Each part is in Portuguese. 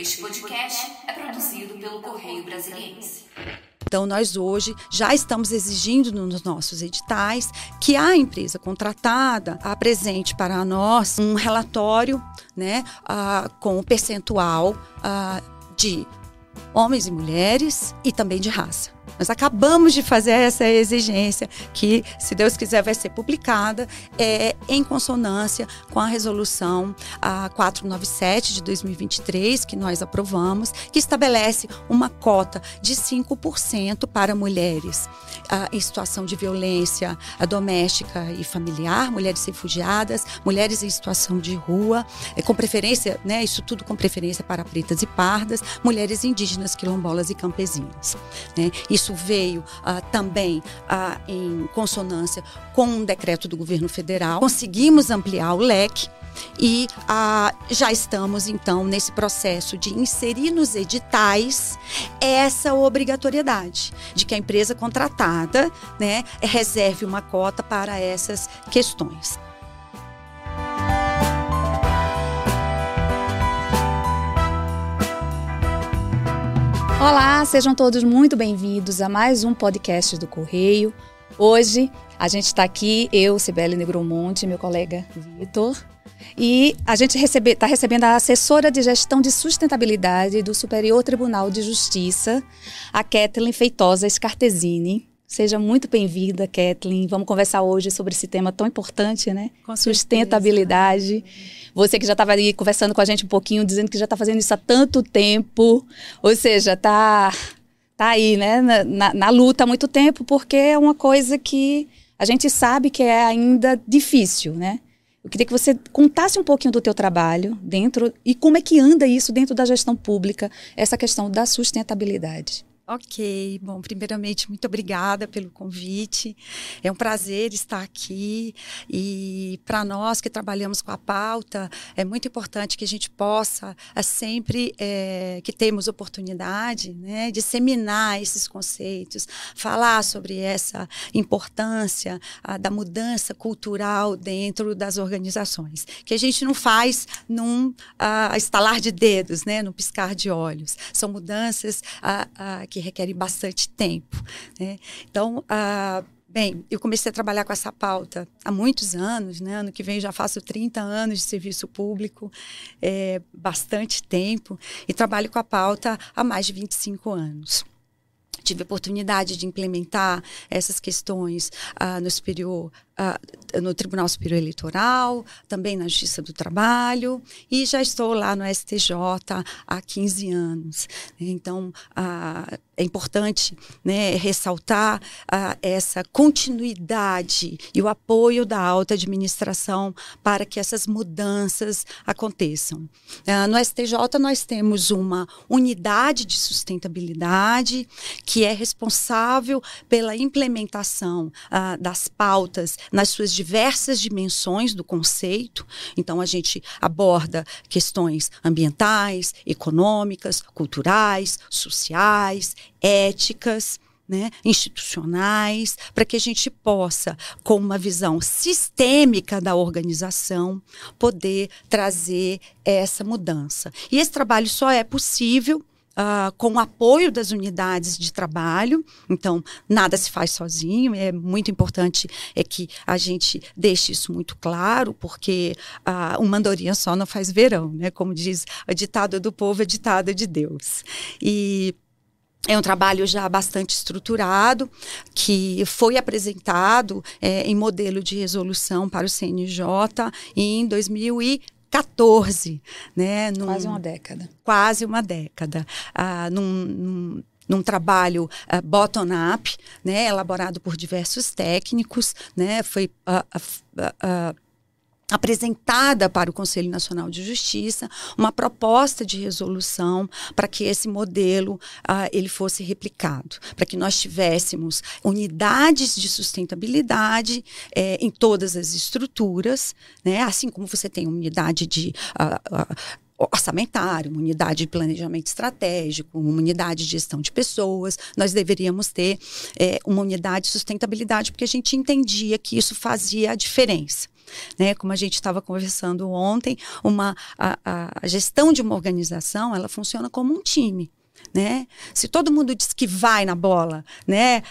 Este podcast é produzido pelo Correio Brasiliense. Então, nós hoje já estamos exigindo nos nossos editais que a empresa contratada apresente para nós um relatório né, uh, com o percentual uh, de homens e mulheres e também de raça. Nós acabamos de fazer essa exigência, que, se Deus quiser, vai ser publicada é, em consonância com a resolução a 497 de 2023, que nós aprovamos, que estabelece uma cota de 5% para mulheres a, em situação de violência a, doméstica e familiar, mulheres refugiadas, mulheres em situação de rua, é, com preferência, né, isso tudo com preferência para pretas e pardas, mulheres indígenas, quilombolas e campesinas. Né? Isso isso veio ah, também ah, em consonância com um decreto do governo federal. Conseguimos ampliar o leque. E ah, já estamos, então, nesse processo de inserir nos editais essa obrigatoriedade de que a empresa contratada né, reserve uma cota para essas questões. Olá, sejam todos muito bem-vindos a mais um podcast do Correio. Hoje a gente está aqui, eu, Sibeli Negromonte, meu colega Vitor, e a gente está recebe, tá recebendo a assessora de gestão de sustentabilidade do Superior Tribunal de Justiça, a Kathleen Feitosa Scartesini. Seja muito bem-vinda, Kathleen. Vamos conversar hoje sobre esse tema tão importante, né? Com Sustentabilidade. Certeza. Você que já estava ali conversando com a gente um pouquinho, dizendo que já está fazendo isso há tanto tempo, ou seja, está tá aí, né, na, na, na luta há muito tempo, porque é uma coisa que a gente sabe que é ainda difícil, né? Eu queria que você contasse um pouquinho do teu trabalho dentro e como é que anda isso dentro da gestão pública, essa questão da sustentabilidade. Ok, bom, primeiramente, muito obrigada pelo convite. É um prazer estar aqui e para nós que trabalhamos com a pauta, é muito importante que a gente possa, é, sempre é, que temos oportunidade, né, disseminar esses conceitos, falar sobre essa importância a, da mudança cultural dentro das organizações, que a gente não faz num a, estalar de dedos, né, num piscar de olhos. São mudanças a, que que requerem bastante tempo. Né? Então, ah, bem, eu comecei a trabalhar com essa pauta há muitos anos, né? ano que vem já faço 30 anos de serviço público, é, bastante tempo, e trabalho com a pauta há mais de 25 anos tive a oportunidade de implementar essas questões ah, no superior uh, no Tribunal Superior Eleitoral, também na Justiça do Trabalho, e já estou lá no STJ há 15 anos. Então, uh, é importante né, ressaltar uh, essa continuidade e o apoio da alta administração para que essas mudanças aconteçam. No STJ, nós temos uma unidade de sustentabilidade que é responsável pela implementação das pautas nas suas diversas dimensões do conceito. Então, a gente aborda questões ambientais, econômicas, culturais, sociais, éticas. Né, institucionais, para que a gente possa, com uma visão sistêmica da organização, poder trazer essa mudança. E esse trabalho só é possível Uh, com o apoio das unidades de trabalho. Então, nada se faz sozinho. É muito importante é que a gente deixe isso muito claro, porque uh, uma andorinha só não faz verão, né? Como diz a ditado do povo, é ditado de Deus. E é um trabalho já bastante estruturado, que foi apresentado é, em modelo de resolução para o CNJ em 2014. 14, né? Num, quase uma década. Quase uma década. Ah, num, num, num trabalho uh, bottom-up, né, elaborado por diversos técnicos, né, foi uh, uh, apresentada para o Conselho Nacional de Justiça uma proposta de resolução para que esse modelo uh, ele fosse replicado, para que nós tivéssemos unidades de sustentabilidade eh, em todas as estruturas, né? assim como você tem uma unidade de uh, uh, orçamentário, uma unidade de planejamento estratégico, uma unidade de gestão de pessoas. Nós deveríamos ter é, uma unidade de sustentabilidade, porque a gente entendia que isso fazia a diferença. Né? Como a gente estava conversando ontem, uma, a, a gestão de uma organização ela funciona como um time. Né? Se todo mundo diz que vai na bola, né,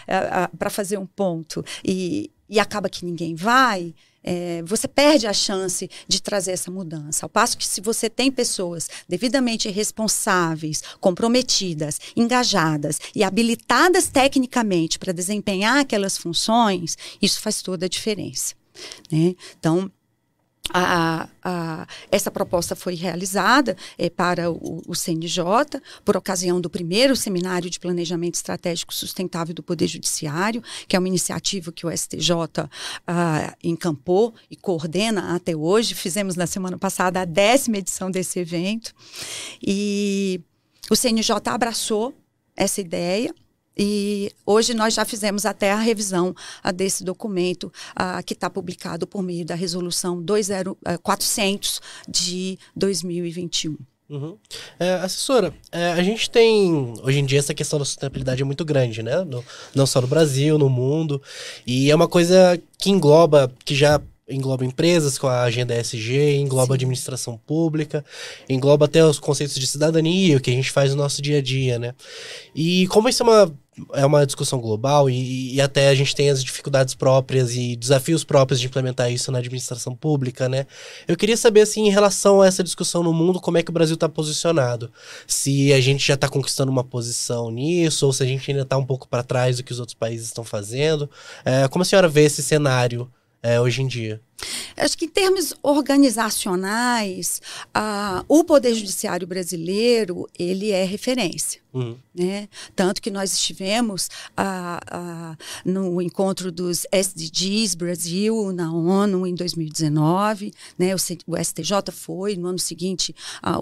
para fazer um ponto e, e acaba que ninguém vai, é, você perde a chance de trazer essa mudança. Ao passo que, se você tem pessoas devidamente responsáveis, comprometidas, engajadas e habilitadas tecnicamente para desempenhar aquelas funções, isso faz toda a diferença. Né? Então, a, a, essa proposta foi realizada é, para o, o, CNJ por ocasião do primeiro seminário de planejamento estratégico sustentável do Poder Judiciário, que é uma iniciativa que o STJ ah, encampou e coordena até hoje. Fizemos na semana passada a décima edição desse evento e o CNJ abraçou essa ideia e hoje nós já fizemos até a revisão desse documento que está publicado por meio da resolução 20, 400 de 2021. Uhum. É, assessora, é, a gente tem hoje em dia essa questão da sustentabilidade é muito grande, né? No, não só no Brasil, no mundo. E é uma coisa que engloba, que já engloba empresas com a agenda ESG, engloba Sim. administração pública, engloba até os conceitos de cidadania, o que a gente faz no nosso dia a dia, né? E como isso é uma, é uma discussão global e, e até a gente tem as dificuldades próprias e desafios próprios de implementar isso na administração pública, né? Eu queria saber, assim, em relação a essa discussão no mundo, como é que o Brasil está posicionado? Se a gente já está conquistando uma posição nisso, ou se a gente ainda está um pouco para trás do que os outros países estão fazendo. É, como a senhora vê esse cenário é, hoje em dia? Acho que em termos organizacionais, o Poder Judiciário brasileiro, ele é referência. Uhum. Né? Tanto que nós estivemos no encontro dos SDGs Brasil na ONU em 2019, né? o, o STJ foi, no ano seguinte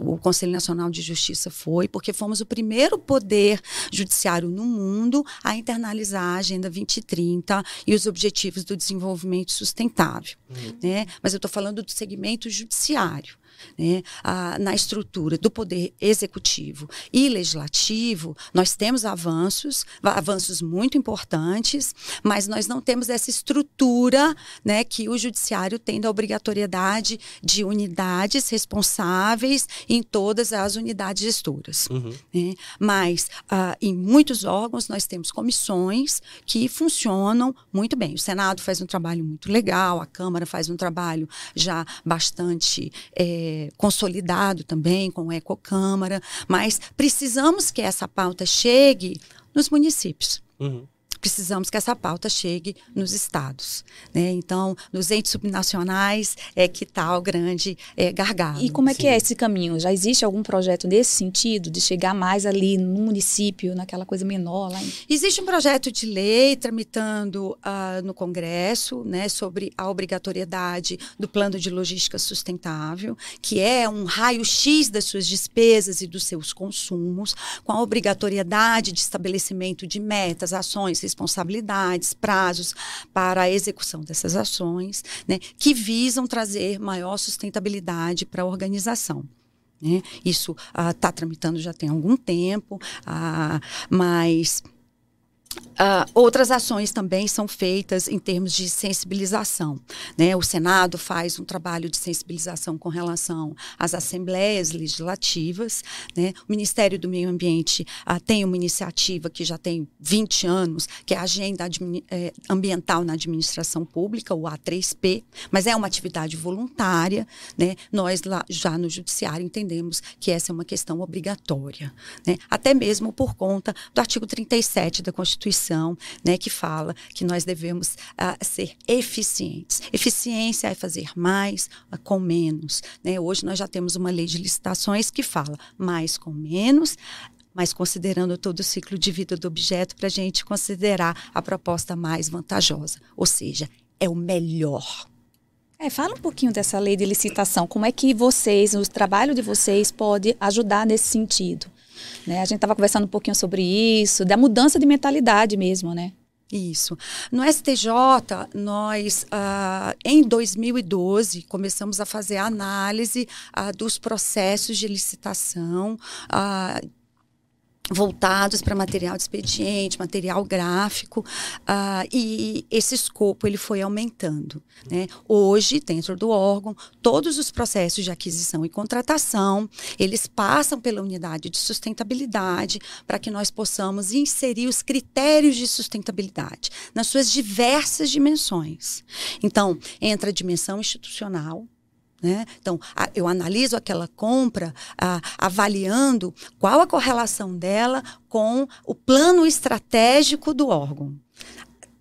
o Conselho Nacional de Justiça foi, porque fomos o primeiro poder judiciário no mundo a internalizar a Agenda 2030 e os Objetivos do Desenvolvimento Sustentável. Uhum né? Mas eu estou falando do segmento judiciário né, a, na estrutura do poder executivo e legislativo, nós temos avanços, avanços muito importantes, mas nós não temos essa estrutura né, que o judiciário tem da obrigatoriedade de unidades responsáveis em todas as unidades gestoras. Uhum. Né? Mas uh, em muitos órgãos nós temos comissões que funcionam muito bem. O Senado faz um trabalho muito legal, a Câmara faz um trabalho já bastante. É, consolidado também com Ecocâmara, mas precisamos que essa pauta chegue nos municípios. Uhum precisamos que essa pauta chegue nos estados. Né? Então, nos entes subnacionais é que está o grande é, gargalo. E como é Sim. que é esse caminho? Já existe algum projeto nesse sentido, de chegar mais ali no município, naquela coisa menor? Lá em... Existe um projeto de lei tramitando uh, no Congresso né, sobre a obrigatoriedade do plano de logística sustentável, que é um raio-x das suas despesas e dos seus consumos, com a obrigatoriedade de estabelecimento de metas, ações, responsabilidades, prazos para a execução dessas ações, né, que visam trazer maior sustentabilidade para a organização. Né? Isso está ah, tramitando já tem algum tempo, ah, mas Uh, outras ações também são feitas em termos de sensibilização. Né? O Senado faz um trabalho de sensibilização com relação às assembleias legislativas. Né? O Ministério do Meio Ambiente uh, tem uma iniciativa que já tem 20 anos, que é a Agenda eh, Ambiental na Administração Pública, o A3P, mas é uma atividade voluntária. Né? Nós, lá, já no Judiciário, entendemos que essa é uma questão obrigatória. Né? Até mesmo por conta do artigo 37 da Constituição Constituição, né, que fala que nós devemos uh, ser eficientes. Eficiência é fazer mais uh, com menos. Né? Hoje nós já temos uma lei de licitações que fala mais com menos, mas considerando todo o ciclo de vida do objeto para a gente considerar a proposta mais vantajosa, ou seja, é o melhor. É, fala um pouquinho dessa lei de licitação. Como é que vocês, o trabalho de vocês pode ajudar nesse sentido? Né? A gente estava conversando um pouquinho sobre isso, da mudança de mentalidade mesmo, né? Isso. No STJ, nós, uh, em 2012, começamos a fazer análise uh, dos processos de licitação uh, voltados para material de expediente, material gráfico, uh, e esse escopo ele foi aumentando. Né? Hoje, dentro do órgão, todos os processos de aquisição e contratação, eles passam pela unidade de sustentabilidade para que nós possamos inserir os critérios de sustentabilidade nas suas diversas dimensões. Então, entra a dimensão institucional, né? Então, a, eu analiso aquela compra a, avaliando qual a correlação dela com o plano estratégico do órgão.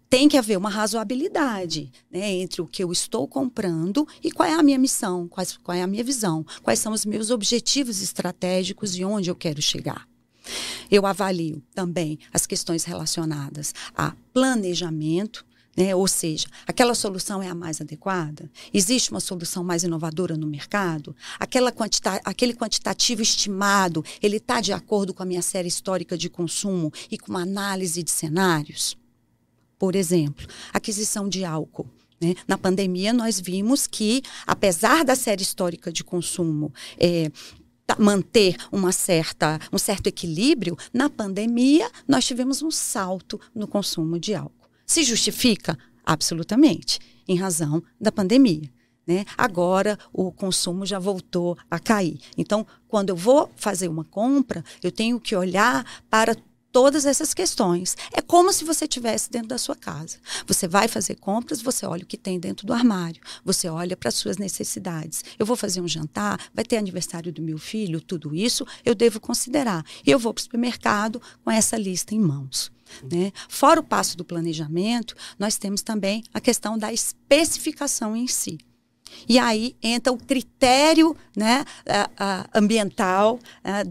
Tem que haver uma razoabilidade né, entre o que eu estou comprando e qual é a minha missão, quais, qual é a minha visão, quais são os meus objetivos estratégicos e onde eu quero chegar. Eu avalio também as questões relacionadas a planejamento, né? Ou seja, aquela solução é a mais adequada? Existe uma solução mais inovadora no mercado? Aquela quantita aquele quantitativo estimado, ele está de acordo com a minha série histórica de consumo e com uma análise de cenários? Por exemplo, aquisição de álcool. Né? Na pandemia, nós vimos que, apesar da série histórica de consumo é, manter uma certa, um certo equilíbrio, na pandemia, nós tivemos um salto no consumo de álcool. Se justifica? Absolutamente, em razão da pandemia. Né? Agora o consumo já voltou a cair. Então, quando eu vou fazer uma compra, eu tenho que olhar para todas essas questões. É como se você estivesse dentro da sua casa. Você vai fazer compras, você olha o que tem dentro do armário, você olha para as suas necessidades. Eu vou fazer um jantar, vai ter aniversário do meu filho, tudo isso eu devo considerar. E eu vou para o supermercado com essa lista em mãos. Né? Fora o passo do planejamento, nós temos também a questão da especificação em si. E aí entra o critério né, ambiental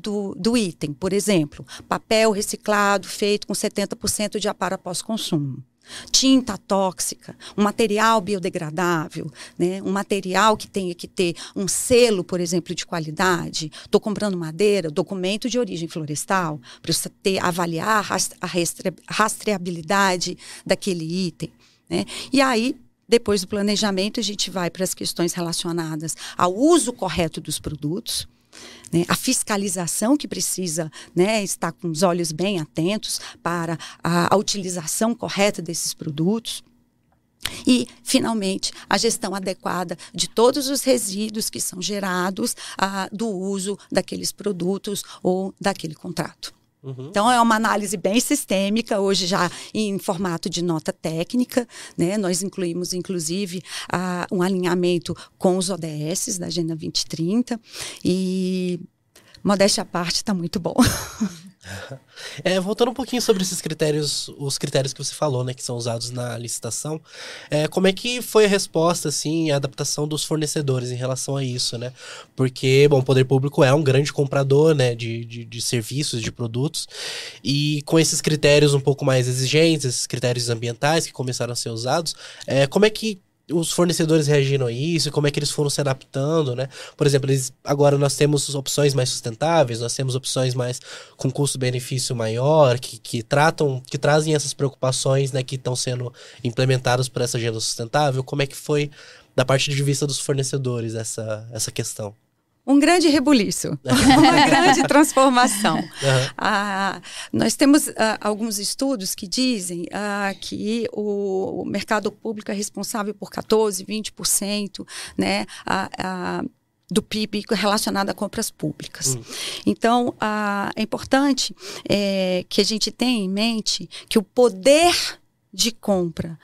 do, do item. Por exemplo, papel reciclado feito com 70% de aparo após consumo tinta tóxica, um material biodegradável, né? um material que tenha que ter um selo, por exemplo, de qualidade. Estou comprando madeira, documento de origem florestal, para ter, avaliar a rastreabilidade daquele item. Né? E aí, depois do planejamento, a gente vai para as questões relacionadas ao uso correto dos produtos né? A fiscalização que precisa né, estar com os olhos bem atentos para a, a utilização correta desses produtos. E, finalmente, a gestão adequada de todos os resíduos que são gerados ah, do uso daqueles produtos ou daquele contrato. Uhum. Então, é uma análise bem sistêmica, hoje já em formato de nota técnica. Né? Nós incluímos, inclusive, uh, um alinhamento com os ODS da Agenda 2030. E, modéstia à parte, está muito bom. É, voltando um pouquinho sobre esses critérios, os critérios que você falou, né, que são usados na licitação, é, como é que foi a resposta, assim, a adaptação dos fornecedores em relação a isso, né? Porque, bom, o poder público é um grande comprador, né, de, de, de serviços, de produtos, e com esses critérios um pouco mais exigentes, esses critérios ambientais que começaram a ser usados, é, como é que os fornecedores reagiram a isso, como é que eles foram se adaptando, né? Por exemplo, eles, agora nós temos opções mais sustentáveis, nós temos opções mais com custo-benefício maior, que, que tratam, que trazem essas preocupações, né, que estão sendo implementadas por essa agenda sustentável. Como é que foi da parte de vista dos fornecedores essa, essa questão? Um grande rebuliço, uma grande transformação. Uhum. Ah, nós temos ah, alguns estudos que dizem ah, que o, o, mercado público é responsável por 14, 20% né, do PIB relacionado a compras públicas. Hum. Então, é importante é, que a gente tenha em mente que o poder de compra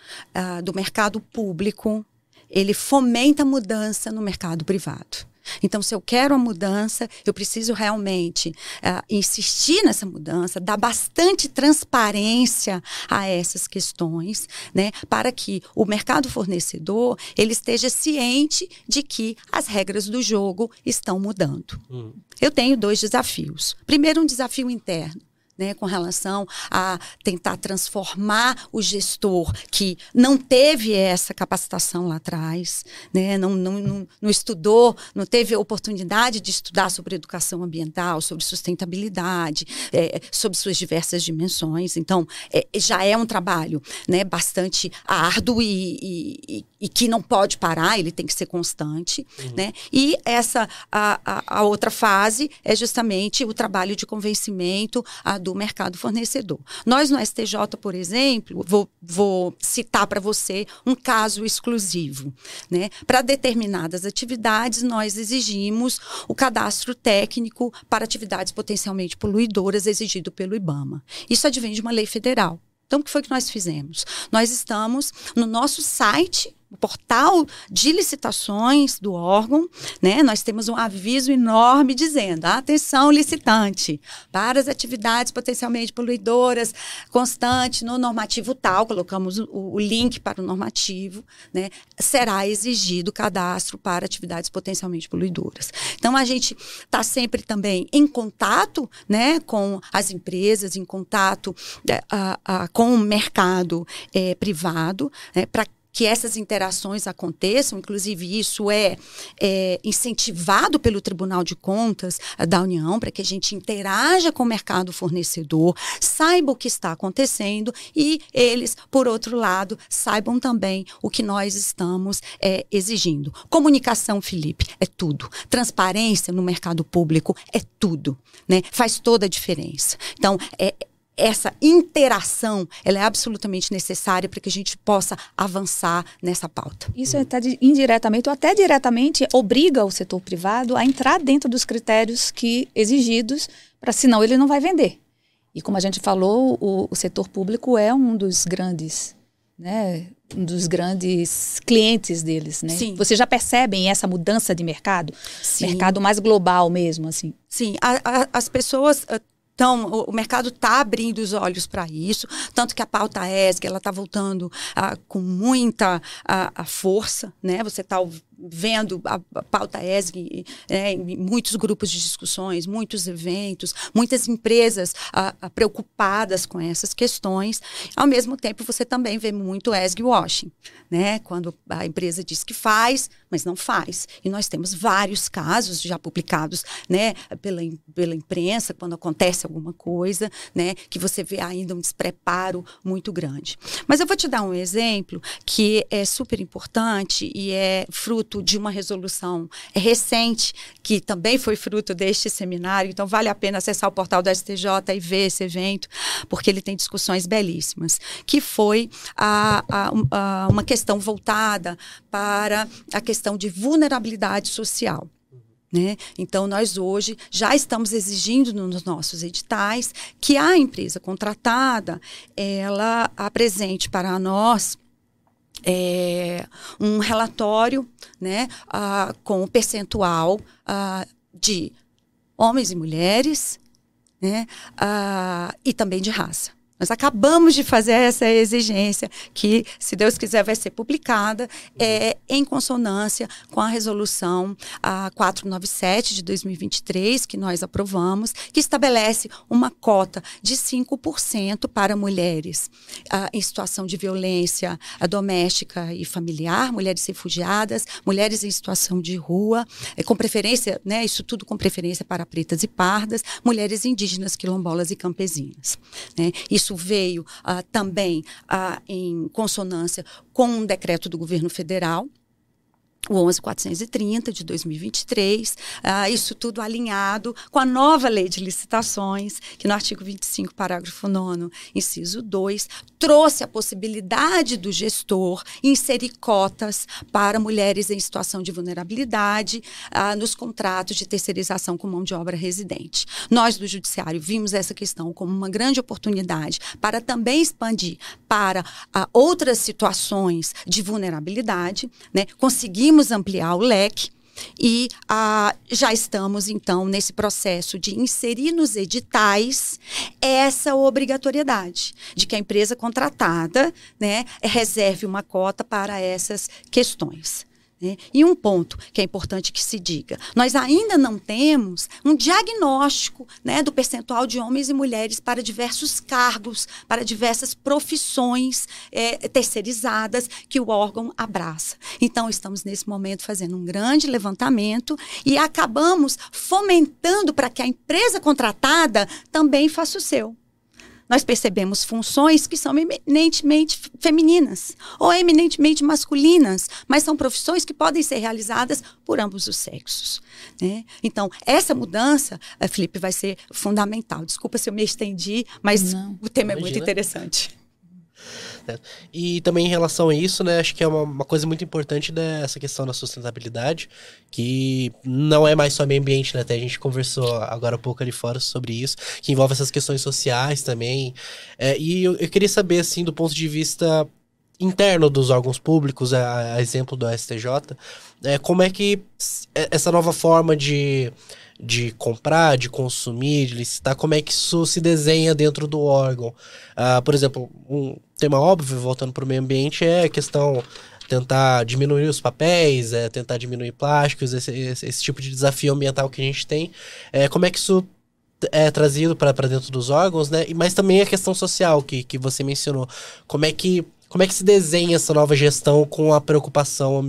do mercado público ele fomenta a mudança no mercado privado. Então, se eu quero a mudança, eu preciso realmente uh, insistir nessa mudança, dar bastante transparência a essas questões, né, para que o mercado fornecedor ele esteja ciente de que as regras do jogo estão mudando. Uhum. Eu tenho dois desafios. Primeiro, um desafio interno. Né, com relação a tentar transformar o gestor que não teve essa capacitação lá atrás, né, não, não, não, não estudou, não teve oportunidade de estudar sobre educação ambiental, sobre sustentabilidade, é, sobre suas diversas dimensões. Então, é, já é um trabalho né, bastante árduo e, e, e, que não pode parar, ele tem que ser constante. Uhum. Né? E essa, a, a, a, outra fase é justamente o trabalho de convencimento a, do mercado fornecedor. Nós no STJ, por exemplo, vou, vou citar para você um caso exclusivo. Né? Para determinadas atividades, nós exigimos o cadastro técnico para atividades potencialmente poluidoras exigido pelo IBAMA. Isso advém de uma lei federal. Então, o que foi que nós fizemos? Nós estamos no nosso site portal de licitações do órgão, né, nós temos um aviso enorme dizendo: atenção, licitante, para as atividades potencialmente poluidoras, constante no normativo tal, colocamos o, o link para o normativo, né, será exigido cadastro para atividades potencialmente poluidoras. Então, a gente está sempre também em contato né, com as empresas, em contato é, a, a, com o mercado é, privado, né, para que essas interações aconteçam, inclusive isso é, é, incentivado pelo Tribunal de Contas da União, para que a gente interaja com o mercado fornecedor, saiba o que está acontecendo e eles, por outro lado, saibam também o que nós estamos é, exigindo. Comunicação, Felipe, é tudo. Transparência no mercado público é tudo. Né? Faz toda a diferença. Então, é, essa interação ela é absolutamente necessária para que a gente possa avançar nessa pauta. Isso até indiretamente ou até diretamente obriga o setor privado a entrar dentro dos critérios que exigidos, para senão ele não vai vender. E como a gente falou, o, o setor público é um dos grandes, né, um dos grandes clientes deles, né? Sim. Vocês já percebem essa mudança de mercado, Sim. mercado mais global mesmo, assim? Sim, a, a, as pessoas uh, então, o, o mercado está abrindo os olhos para isso, tanto que a pauta ESG ela está voltando ah, com muita a, a força, né? Você está vendo a, a pauta ESG é, em muitos grupos de discussões, muitos eventos, muitas empresas a, a, preocupadas com essas questões. Ao mesmo tempo, você também vê muito ESG washing, né? Quando a empresa diz que faz, mas não faz. E nós temos vários casos já publicados, né, pela, pela imprensa, quando acontece alguma coisa, né, que você vê ainda um despreparo muito grande. Mas eu vou te dar um exemplo que é super importante e é fruto fruto de uma resolução recente, que também foi fruto deste seminário. Então, vale a pena acessar o portal da STJ e ver esse evento, porque ele tem discussões belíssimas. Que foi a, a, a uma questão voltada para a questão de vulnerabilidade social. Né? Então, nós hoje já estamos exigindo nos nossos editais que a empresa contratada ela apresente para nós é, um relatório né, com o percentual de homens e mulheres né, uh, e também de raça. Nós acabamos de fazer essa exigência, que, se Deus quiser, vai ser publicada, é, em consonância com a resolução a 497 de 2023, que nós aprovamos, que estabelece uma cota de 5% para mulheres a, em situação de violência a, doméstica e familiar, mulheres refugiadas, mulheres em situação de rua, é, com preferência, né, isso tudo com preferência para pretas e pardas, mulheres indígenas, quilombolas e campesinas. Né? Isso isso veio uh, também uh, em consonância com um decreto do governo federal, o 11430 de 2023, uh, ah, isso tudo alinhado com a nova lei de licitações, que no artigo 25, parágrafo 9, inciso 2, trouxe a possibilidade do gestor inserir cotas para mulheres em situação de vulnerabilidade uh, nos contratos de terceirização com mão de obra residente. Nós do Judiciário vimos essa questão como uma grande oportunidade para também expandir para uh, outras situações de vulnerabilidade, né? conseguimos conseguimos ampliar o leque e ah, já estamos, então, nesse processo de inserir nos editais essa obrigatoriedade de que a empresa contratada né, reserve uma cota para essas questões. Né? E um ponto que é importante que se diga: nós ainda não temos um diagnóstico né, do percentual de homens e mulheres para diversos cargos, para diversas profissões é, terceirizadas que o órgão abraça. Então, estamos nesse momento fazendo um grande levantamento e acabamos fomentando para que a empresa contratada também faça o seu nós percebemos funções que são eminentemente femininas ou eminentemente masculinas, mas são profissões que podem ser realizadas por ambos os sexos. Né? Então, essa mudança, eh, Felipe, vai ser fundamental. Desculpa se eu me estendi, mas Não. o tema Imagina. é muito interessante. Né? E também em relação a isso, né, acho que é uma, uma, coisa muito importante dessa questão da sustentabilidade, que não é mais só meio ambiente, né? Até a gente conversou agora há pouco ali fora sobre isso, que envolve essas questões sociais também. É, e eu, eu queria saber, assim, do ponto de vista interno dos órgãos públicos, a, a exemplo do STJ, é, como é que essa nova forma de de comprar, de consumir, de licitar, como é que isso se desenha dentro do órgão. Uh, por exemplo, um tema óbvio, voltando para o meio ambiente, é a questão tentar diminuir os papéis, é tentar diminuir plásticos, esse, esse, esse tipo de desafio ambiental que a gente tem. É, como é que isso é trazido para dentro dos órgãos, né? Mas também a questão social que, que você mencionou. Como é que como é que se desenha essa nova gestão com a preocupação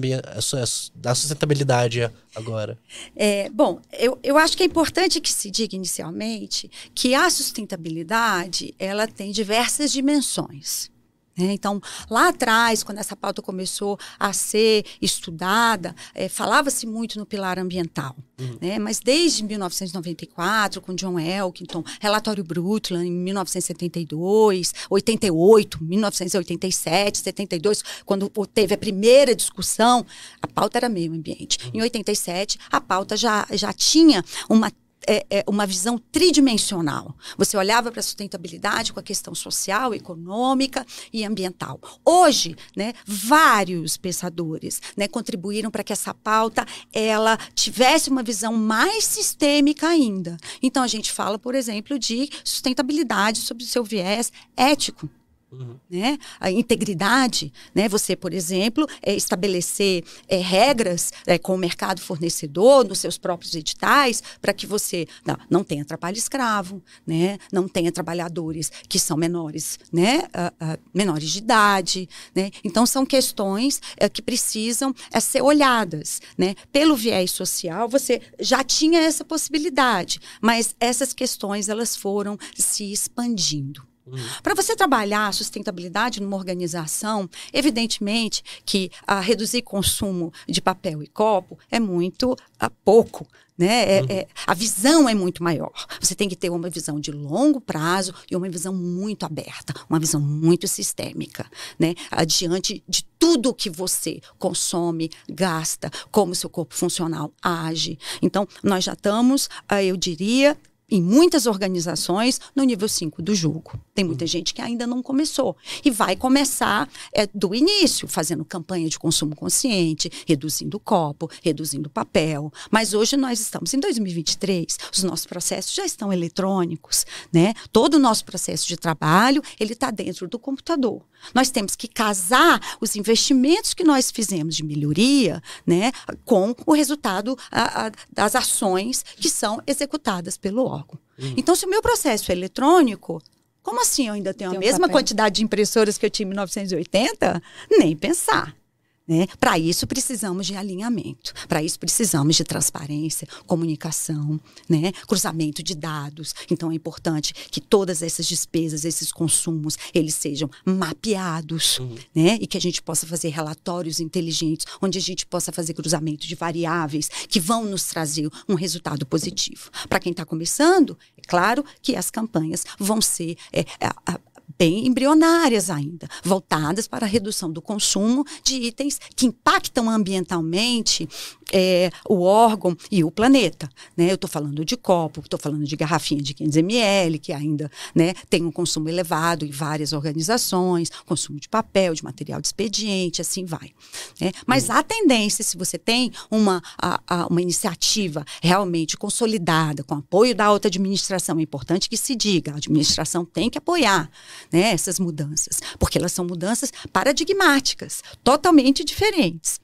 da sustentabilidade agora? É, bom, eu, eu acho que é importante que se diga inicialmente que a sustentabilidade ela tem diversas dimensões. Né? Então, lá atrás, quando essa pauta começou a ser estudada, é, falava-se muito no pilar ambiental. Uhum. Né? Mas desde 1994, com John Elkington, relatório Brundtland em 1972, 88, 1987, 72, quando teve a primeira discussão, a pauta era meio ambiente. Uhum. Em 87, a pauta já, já tinha uma é, é uma visão tridimensional. Você olhava para a sustentabilidade com a questão social, econômica e ambiental. Hoje, né, vários pensadores né, contribuíram para que essa pauta ela tivesse uma visão mais sistêmica ainda. Então, a gente fala, por exemplo, de sustentabilidade sob o seu viés ético. Uhum. Né? A integridade, né? Você, por exemplo, é, estabelecer é, regras é, com o mercado fornecedor nos seus próprios editais para que você não, não, tenha trabalho escravo, né? Não tenha trabalhadores que são menores, né? Uh, uh, menores de idade, né? Então são questões uh, que precisam é, ser olhadas, né? Pelo viés social, você já tinha essa possibilidade, mas essas questões elas foram se expandindo. Uhum. Para você trabalhar a sustentabilidade numa organização, evidentemente que a reduzir consumo de papel e copo é muito a pouco. Né? É, uhum. é, a visão é muito maior. Você tem que ter uma visão de longo prazo e uma visão muito aberta, uma visão muito sistêmica, né? Adiante de tudo que você consome, gasta, como seu corpo funcional age. Então, nós já estamos, ah, eu diria, em muitas organizações no nível 5 do julgo. Tem muita uhum. gente que ainda não começou. E vai começar é, do início, fazendo campanha de consumo consciente, reduzindo o copo, reduzindo o papel. Mas hoje nós estamos em 2023, os nossos processos já estão eletrônicos, né? Todo o nosso processo de trabalho, ele está dentro do computador. Nós temos que casar os investimentos que nós fizemos de melhoria né, com o resultado a, a, das ações que são executadas pelo órgão. Uhum. Então, se o meu processo é eletrônico, como assim eu ainda tenho Tem a mesma quantidade de impressoras que eu tinha em 1980? Nem pensar. Né? Para isso precisamos de alinhamento, para isso precisamos de transparência, comunicação, né? cruzamento de dados. Então é importante que todas essas despesas, esses consumos, eles sejam mapeados, uhum. né? E que a gente possa fazer relatórios inteligentes, onde a gente possa fazer cruzamento de variáveis que vão nos trazer um resultado positivo. Para quem está começando, é claro que as campanhas vão ser é, a, bem embrionárias ainda, voltadas para a redução do consumo de itens que impactam ambientalmente é, o órgão e o planeta. Né? Eu estou falando de copo, estou falando de garrafinha de 500 ml, que ainda né, tem um consumo elevado em várias organizações, consumo de papel, de material de expediente, assim vai. Né? Mas há tendência, se você tem uma, a, a, uma iniciativa realmente consolidada, com apoio da alta administração, é importante que se diga, a administração tem que apoiar né, essas mudanças, porque elas são mudanças paradigmáticas, totalmente diferentes.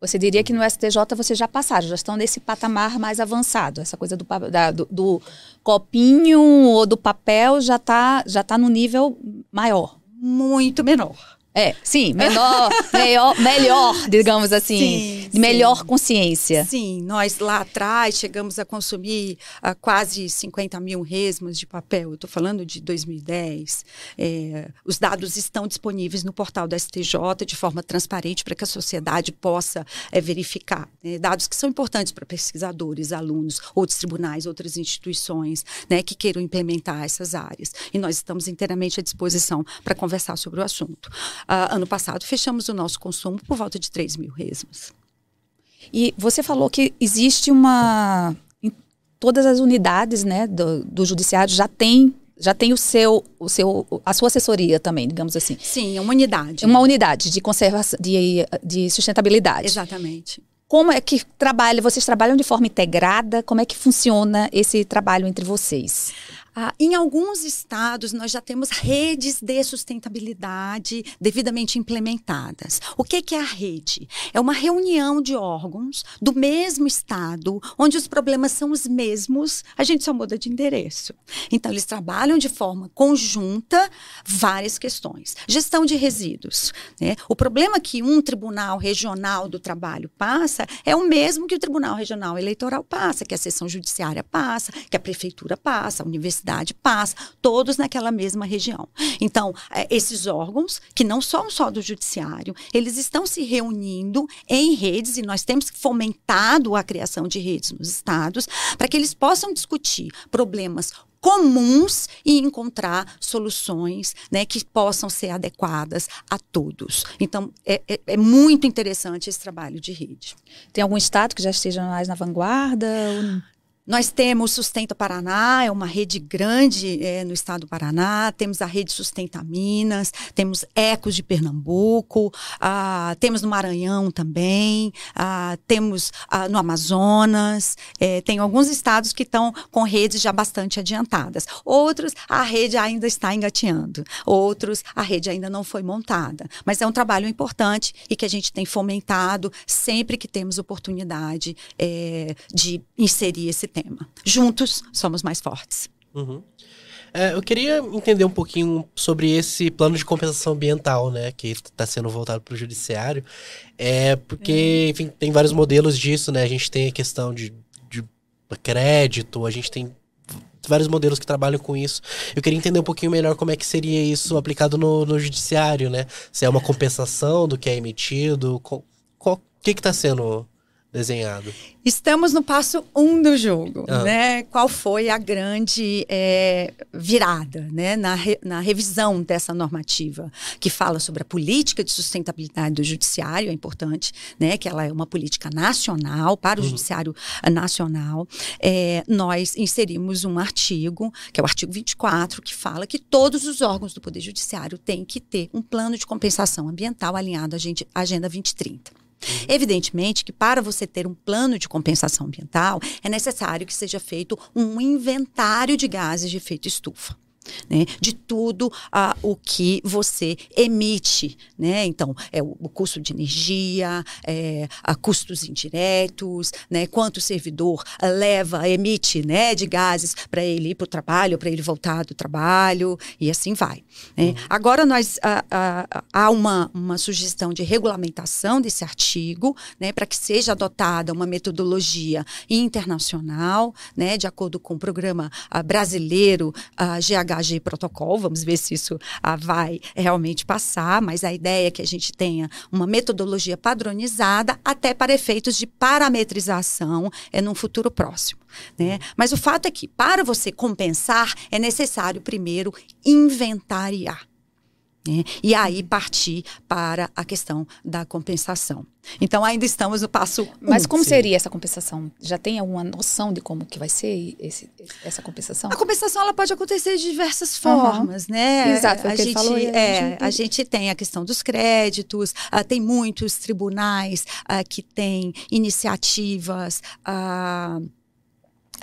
Você diria que no STJ vocês já passaram, já estão nesse patamar mais avançado. Essa coisa do, da, do, do, copinho ou do papel já está já tá no nível maior. Muito menor. É, sim, menor, melhor, melhor, digamos assim, sim, de melhor sim. consciência. Sim, nós lá atrás chegamos a consumir uh, quase 50 mil resmas de papel. Eu estou falando de 2010. É, os dados estão disponíveis no portal da STJ de forma transparente para que a sociedade possa é, verificar. Né? Dados que são importantes para pesquisadores, alunos, outros tribunais, outras instituições né, que queiram implementar essas áreas. E nós estamos inteiramente à disposição para conversar sobre o assunto. Uh, ano passado, fechamos o nosso consumo por volta de 3 mil resmas. E você falou que existe uma. Em todas as unidades né, do, do judiciário já tem já tem o seu, o seu, a sua assessoria também, digamos assim. Sim, é uma unidade. Uma unidade de conservação, de, de sustentabilidade. Exatamente. Como é que trabalha? Vocês trabalham de forma integrada? Como é que funciona esse trabalho entre vocês? Ah, em alguns estados, nós já temos redes de sustentabilidade devidamente implementadas. O que, que é a rede? É uma reunião de órgãos do mesmo estado, onde os problemas são os mesmos, a gente só muda de endereço. Então, eles trabalham de forma conjunta várias questões. Gestão de resíduos. Né? O problema que um tribunal regional do trabalho passa é o mesmo que o Tribunal Regional Eleitoral passa, que a seção judiciária passa, que a prefeitura passa, a universidade universidade passa, todos naquela mesma região. Então, é, esses órgãos, que não são só do judiciário, eles estão se reunindo em redes e nós temos fomentado a criação de redes nos estados para que eles possam discutir problemas comuns e encontrar soluções né, que possam ser adequadas a todos. Então, é, é, é, muito interessante esse trabalho de rede. Tem algum estado que já esteja mais na vanguarda? Ou... Nós temos Sustenta Paraná, é uma rede grande é, no estado do Paraná, temos a rede Sustenta Minas, temos Ecos de Pernambuco, ah, temos no Maranhão também, ah, temos ah, no Amazonas, é, tem alguns estados que estão com redes já bastante adiantadas. Outros, a rede ainda está engateando, outros, a rede ainda não foi montada. Mas é um trabalho importante e que a gente tem fomentado sempre que temos oportunidade é, de inserir esse tema tema. Juntos somos mais fortes. Uhum. É, eu queria entender um pouquinho sobre esse plano de compensação ambiental, né, que está sendo voltado para o judiciário. É porque, enfim, tem vários modelos disso, né? A gente tem a questão de, de crédito, a gente tem vários modelos que trabalham com isso. Eu queria entender um pouquinho melhor como é que seria isso aplicado no, no judiciário, né? Se é uma compensação do que é emitido, o que está sendo desenhado? Estamos no passo um do jogo, ah. né? Qual foi a grande é, virada, né? Na, re, na revisão dessa normativa que fala sobre a política de sustentabilidade do judiciário, é importante, né? Que ela é uma política nacional para o uhum. judiciário nacional. É, nós inserimos um artigo, que é o artigo 24, que fala que todos os órgãos do Poder Judiciário têm que ter um plano de compensação ambiental alinhado à Agenda 2030. Uhum. Evidentemente que para você ter um plano de compensação ambiental, é necessário que seja feito um inventário de gases de efeito estufa né, de tudo uh, o que você emite. Né? Então, é o, o custo de energia, é, a custos indiretos, né, quanto o servidor leva, emite né, de gases para ele ir para o trabalho, para ele voltar do trabalho, e assim vai. Né? Uhum. Agora, nós uh, uh, há uma, uma sugestão de regulamentação desse artigo né, para que seja adotada uma metodologia internacional, né, de acordo com o programa brasileiro GH de protocolo, vamos ver se isso ah, vai realmente passar, mas a ideia é que a gente tenha uma metodologia padronizada até para efeitos de parametrização é num futuro próximo. Né? Mas o fato é que, para você compensar, é necessário primeiro inventariar. Né? E aí partir para a questão da compensação. Então ainda estamos no passo. Mas um, como sim. seria essa compensação? Já tem alguma noção de como que vai ser esse, essa compensação? A compensação ela pode acontecer de diversas formas, uhum. né? Exato, a gente, falou, é, a gente tem a questão dos créditos, uh, tem muitos tribunais uh, que têm iniciativas. Uh,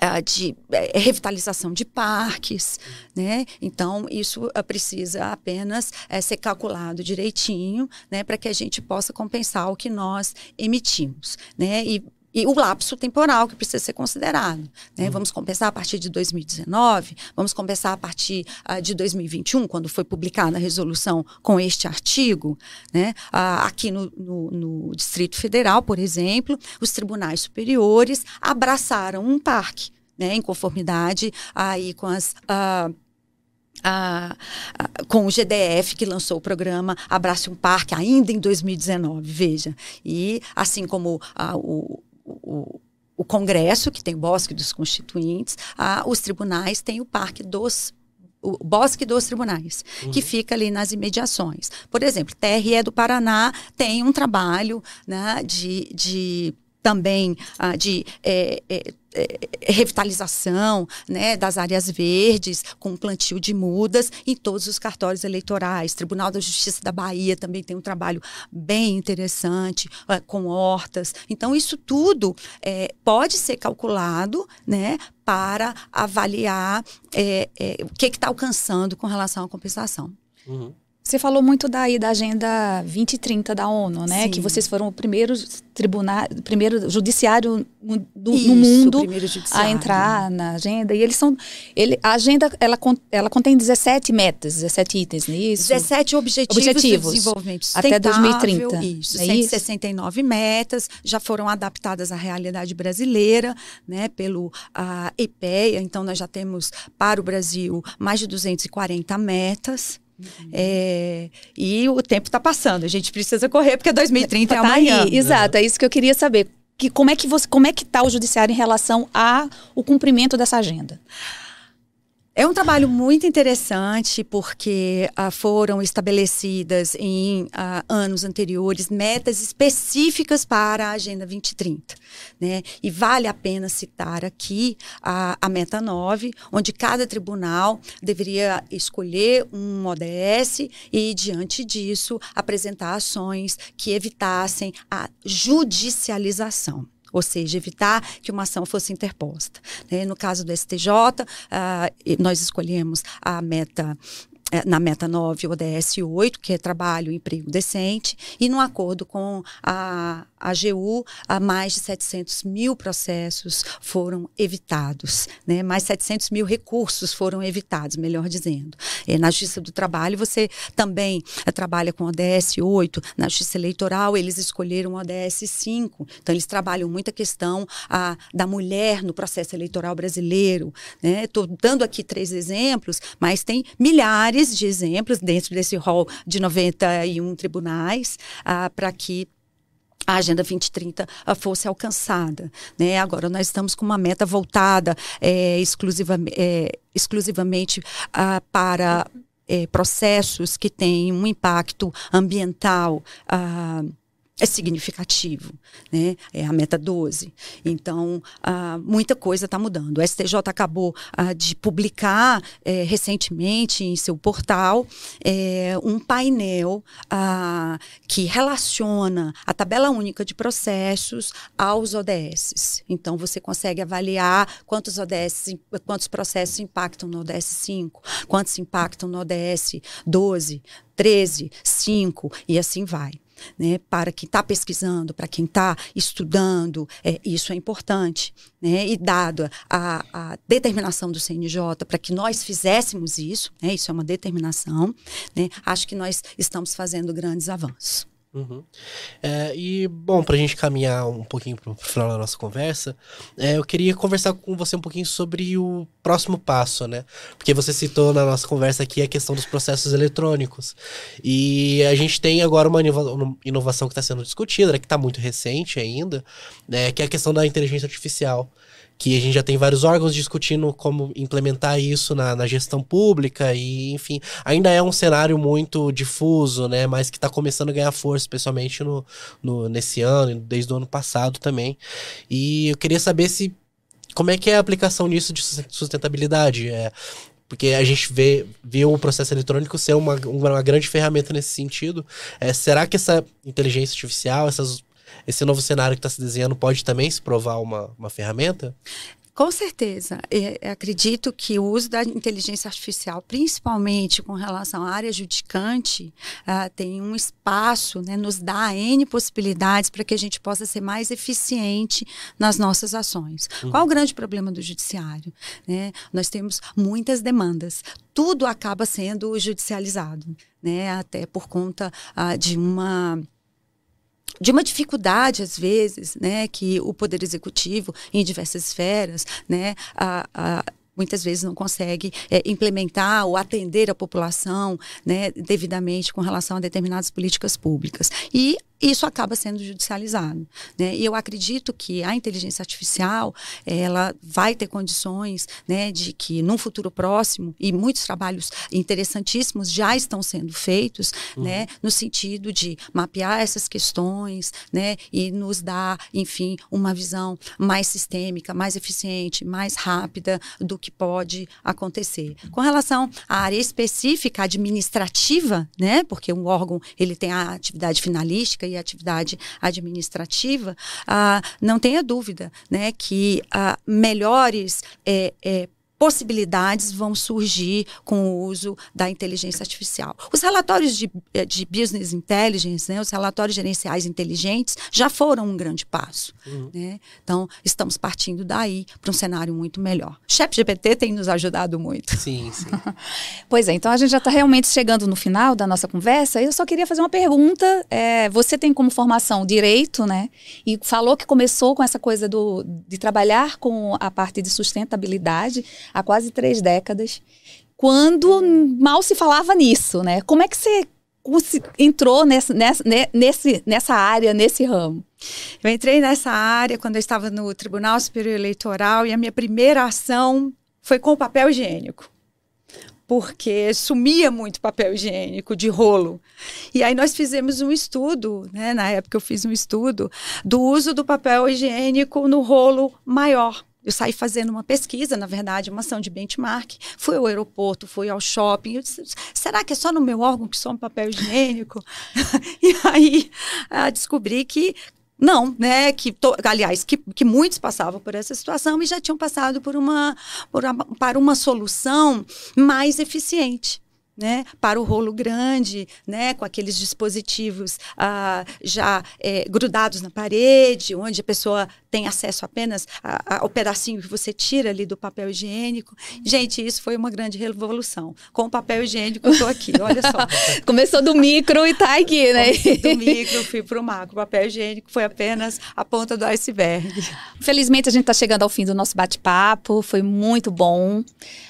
uh, de uh, revitalização de parques, né? Então isso uh, precisa apenas eh, ser calculado direitinho, né, para que a gente possa compensar o que nós emitimos, né? E e o lapso temporal que precisa ser considerado. Né? Uhum. Vamos compensar a partir de 2019, vamos compensar a partir uh, de 2021, quando foi publicada a resolução com este artigo. Né? Uh, aqui no, no, no, Distrito Federal, por exemplo, os tribunais superiores abraçaram um parque, né? em conformidade aí com as. Uh, a, a, com o GDF, que lançou o programa Abrace um Parque, ainda em 2019, veja. E assim como a, o, o, o Congresso, que tem o Bosque dos Constituintes, a, os tribunais têm o Parque dos o Bosque dos Tribunais, uhum. que fica ali nas imediações. Por exemplo, TRE do Paraná tem um trabalho né, de, de também ah, de é, é, é, revitalização né, das áreas verdes, com plantio de mudas em todos os cartórios eleitorais. Tribunal da Justiça da Bahia também tem um trabalho bem interessante, uh, com hortas. Então, isso tudo é, pode ser calculado né, para avaliar é, o que está alcançando com relação à compensação. Uhum. Você falou muito daí da agenda 2030 da ONU, né? Sim. Que vocês foram o primeiro tribunal, primeiro judiciário do, Isso, no mundo a entrar na agenda. E eles são, ele, a agenda ela, ela contém 17 metas, 17 itens, não é isso? 17 objetivos, objetivos de desenvolvimento até 2030. Isso, é 169 isso? metas já foram adaptadas à realidade brasileira, né? Pelo a EPEA. Então nós já temos para o Brasil mais de 240 metas. Uhum. É, e o tempo está passando, a gente precisa correr, porque 2030 é tá amanhã. Aí, exato, é isso que eu queria saber. Que, como é que você, como é que está o judiciário em relação ao cumprimento dessa agenda? É um trabalho muito interessante porque uh, foram estabelecidas em uh, anos anteriores metas específicas para a Agenda 2030. Né? E vale a pena citar aqui a, a meta 9, onde cada tribunal deveria escolher um ODS e, diante disso, apresentar ações que evitassem a judicialização ou seja, evitar que uma ação fosse interposta. Né? No caso do STJ, uh, ah, nós escolhemos a meta eh, na meta 9, ODS 8, que é trabalho emprego decente, e no acordo com a a AGU, mais de 700 mil processos foram evitados, né? mais 700 mil recursos foram evitados, melhor dizendo. É, na Justiça do Trabalho, você também é, trabalha com ODS 8, na Justiça Eleitoral, eles escolheram ODS 5, então eles trabalham muito a questão a, da mulher no processo eleitoral brasileiro. Estou né? dando aqui três exemplos, mas tem milhares de exemplos dentro desse rol de 91 tribunais para que a Agenda 2030 ah, fosse alcançada. Né? Agora, nós estamos com uma meta voltada é, exclusiva, é, exclusivamente uh, para é, processos que têm um impacto ambiental. Uh, é significativo, né? É a meta 12. Então, ah, muita coisa está mudando. O STJ acabou ah, de publicar eh, recentemente em seu portal eh, um painel ah, que relaciona a tabela única de processos aos ODS. Então, você consegue avaliar quantos ODS, quantos processos impactam no ODS 5, quantos impactam no ODS 12, 13, 5 e assim vai né, para quem está pesquisando, para quem está estudando, é, isso é importante. Né, e dado a, a determinação do CNJ para que nós fizéssemos isso, né, isso é uma determinação, né, acho que nós estamos fazendo grandes avanços. Uhum. É, e, bom, para a gente caminhar um pouquinho para o final da nossa conversa, é, eu queria conversar com você um pouquinho sobre o próximo passo, né? Porque você citou na nossa conversa aqui a questão dos processos eletrônicos. E a gente tem agora uma inovação que está sendo discutida, né, que está muito recente ainda, né, que é a questão da inteligência artificial que a gente já tem vários órgãos discutindo como implementar isso na, na gestão pública e, enfim, ainda é um cenário muito difuso, né, mas que está começando a ganhar força, especialmente no, no, nesse ano, desde o ano passado também. E eu queria saber se como é que é a aplicação disso de sustentabilidade? É, porque a gente vê, vê o processo eletrônico ser uma, uma grande ferramenta nesse sentido. É, será que essa inteligência artificial, essas esse novo cenário que está se desenhando pode também se provar uma, uma ferramenta? Com certeza. Eu acredito que o uso da inteligência artificial, principalmente com relação à área judicante, uh, tem um espaço, né, nos dá N possibilidades para que a gente possa ser mais eficiente nas nossas ações. Uhum. Qual o grande problema do judiciário? Né? Nós temos muitas demandas. Tudo acaba sendo judicializado, né? até por conta uh, de uma de uma dificuldade às vezes, né, que o poder executivo em diversas esferas, né, a, a muitas vezes não consegue é, implementar ou atender a população né, devidamente com relação a determinadas políticas públicas. E isso acaba sendo judicializado. Né? E eu acredito que a inteligência artificial ela vai ter condições né, de que, num futuro próximo, e muitos trabalhos interessantíssimos já estão sendo feitos, uhum. né, no sentido de mapear essas questões né, e nos dar, enfim, uma visão mais sistêmica, mais eficiente, mais rápida do que pode acontecer. Com relação à área específica administrativa, né, porque um órgão ele tem a atividade finalística e atividade administrativa, ah, não tenha dúvida né, que ah, melhores é, é, possibilidades vão surgir com o uso da inteligência artificial. Os relatórios de, eh, de business intelligence, né, os relatórios gerenciais inteligentes, já foram um grande passo. Uhum. Né? Então, estamos partindo daí para um cenário muito melhor. O ChatGPT tem nos ajudado muito. Sim, sim. pois é, então a gente já está realmente chegando no final da nossa conversa. Eu só queria fazer uma pergunta. É, você tem como formação direito, né? E falou que começou com essa coisa do, de trabalhar com a parte de sustentabilidade há quase três décadas, quando mal se falava nisso, né? Como é que você entrou nessa, nessa, nesse, nessa área, nesse ramo? Eu entrei nessa área quando eu estava no Tribunal Superior Eleitoral e a minha primeira ação foi com o papel higiênico. Porque sumia muito papel higiênico de rolo. E aí nós fizemos um estudo, né? Na época eu fiz um estudo do uso do papel higiênico no rolo maior. Eu saí fazendo uma pesquisa, na verdade, uma ação de benchmark. Fui ao aeroporto, fui ao shopping. Eu disse, será que é só no meu órgão que some papel higiênico? e aí ah, descobri que não, né? Que to, aliás, que, que muitos passavam por essa situação e já tinham passado por uma, por uma, para uma solução mais eficiente né, para o rolo grande, né, com aqueles dispositivos ah, já é, grudados na parede, onde a pessoa tem acesso apenas ao pedacinho que você tira ali do papel higiênico. Gente, isso foi uma grande revolução. Com o papel higiênico, eu estou aqui, olha só. Começou do micro e está aqui, né? do micro, fui para o macro. O papel higiênico foi apenas a ponta do iceberg. Felizmente, a gente está chegando ao fim do nosso bate-papo, foi muito bom.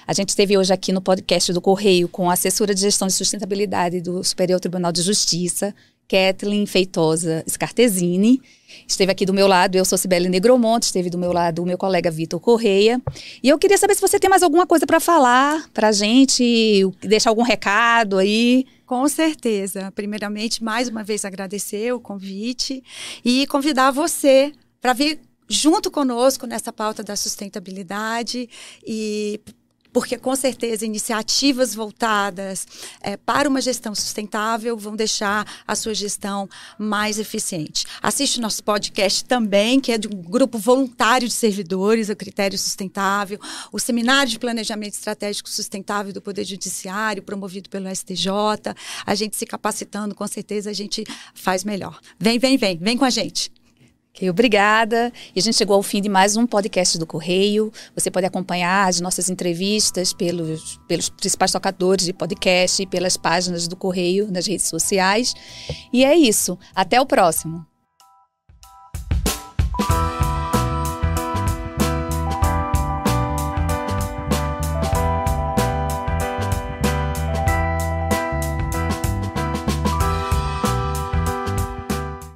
A gente esteve hoje aqui no podcast do Correio com a assessora de gestão de sustentabilidade do Superior Tribunal de Justiça, Kathleen Feitosa Scartesini. Esteve aqui do meu lado, eu sou Cibele Negromonte, esteve do meu lado o meu colega Vitor Correia. E eu queria saber se você tem mais alguma coisa para falar para a gente, deixar algum recado aí. Com certeza. Primeiramente, mais uma vez agradecer o convite e convidar você para vir junto conosco nessa pauta da sustentabilidade e porque com certeza iniciativas voltadas é, para uma gestão sustentável vão deixar a sua gestão mais eficiente. Assiste nosso podcast também, que é de um grupo voluntário de servidores, o Critério Sustentável, o Seminário de Planejamento Estratégico Sustentável do Poder Judiciário, promovido pelo STJ. A gente se capacitando, com certeza a gente faz melhor. Vem, vem, vem, vem com a gente. Obrigada. E a gente chegou ao fim de mais um podcast do Correio. Você pode acompanhar as nossas entrevistas pelos, pelos principais tocadores de podcast e pelas páginas do Correio nas redes sociais. E é isso. Até o próximo.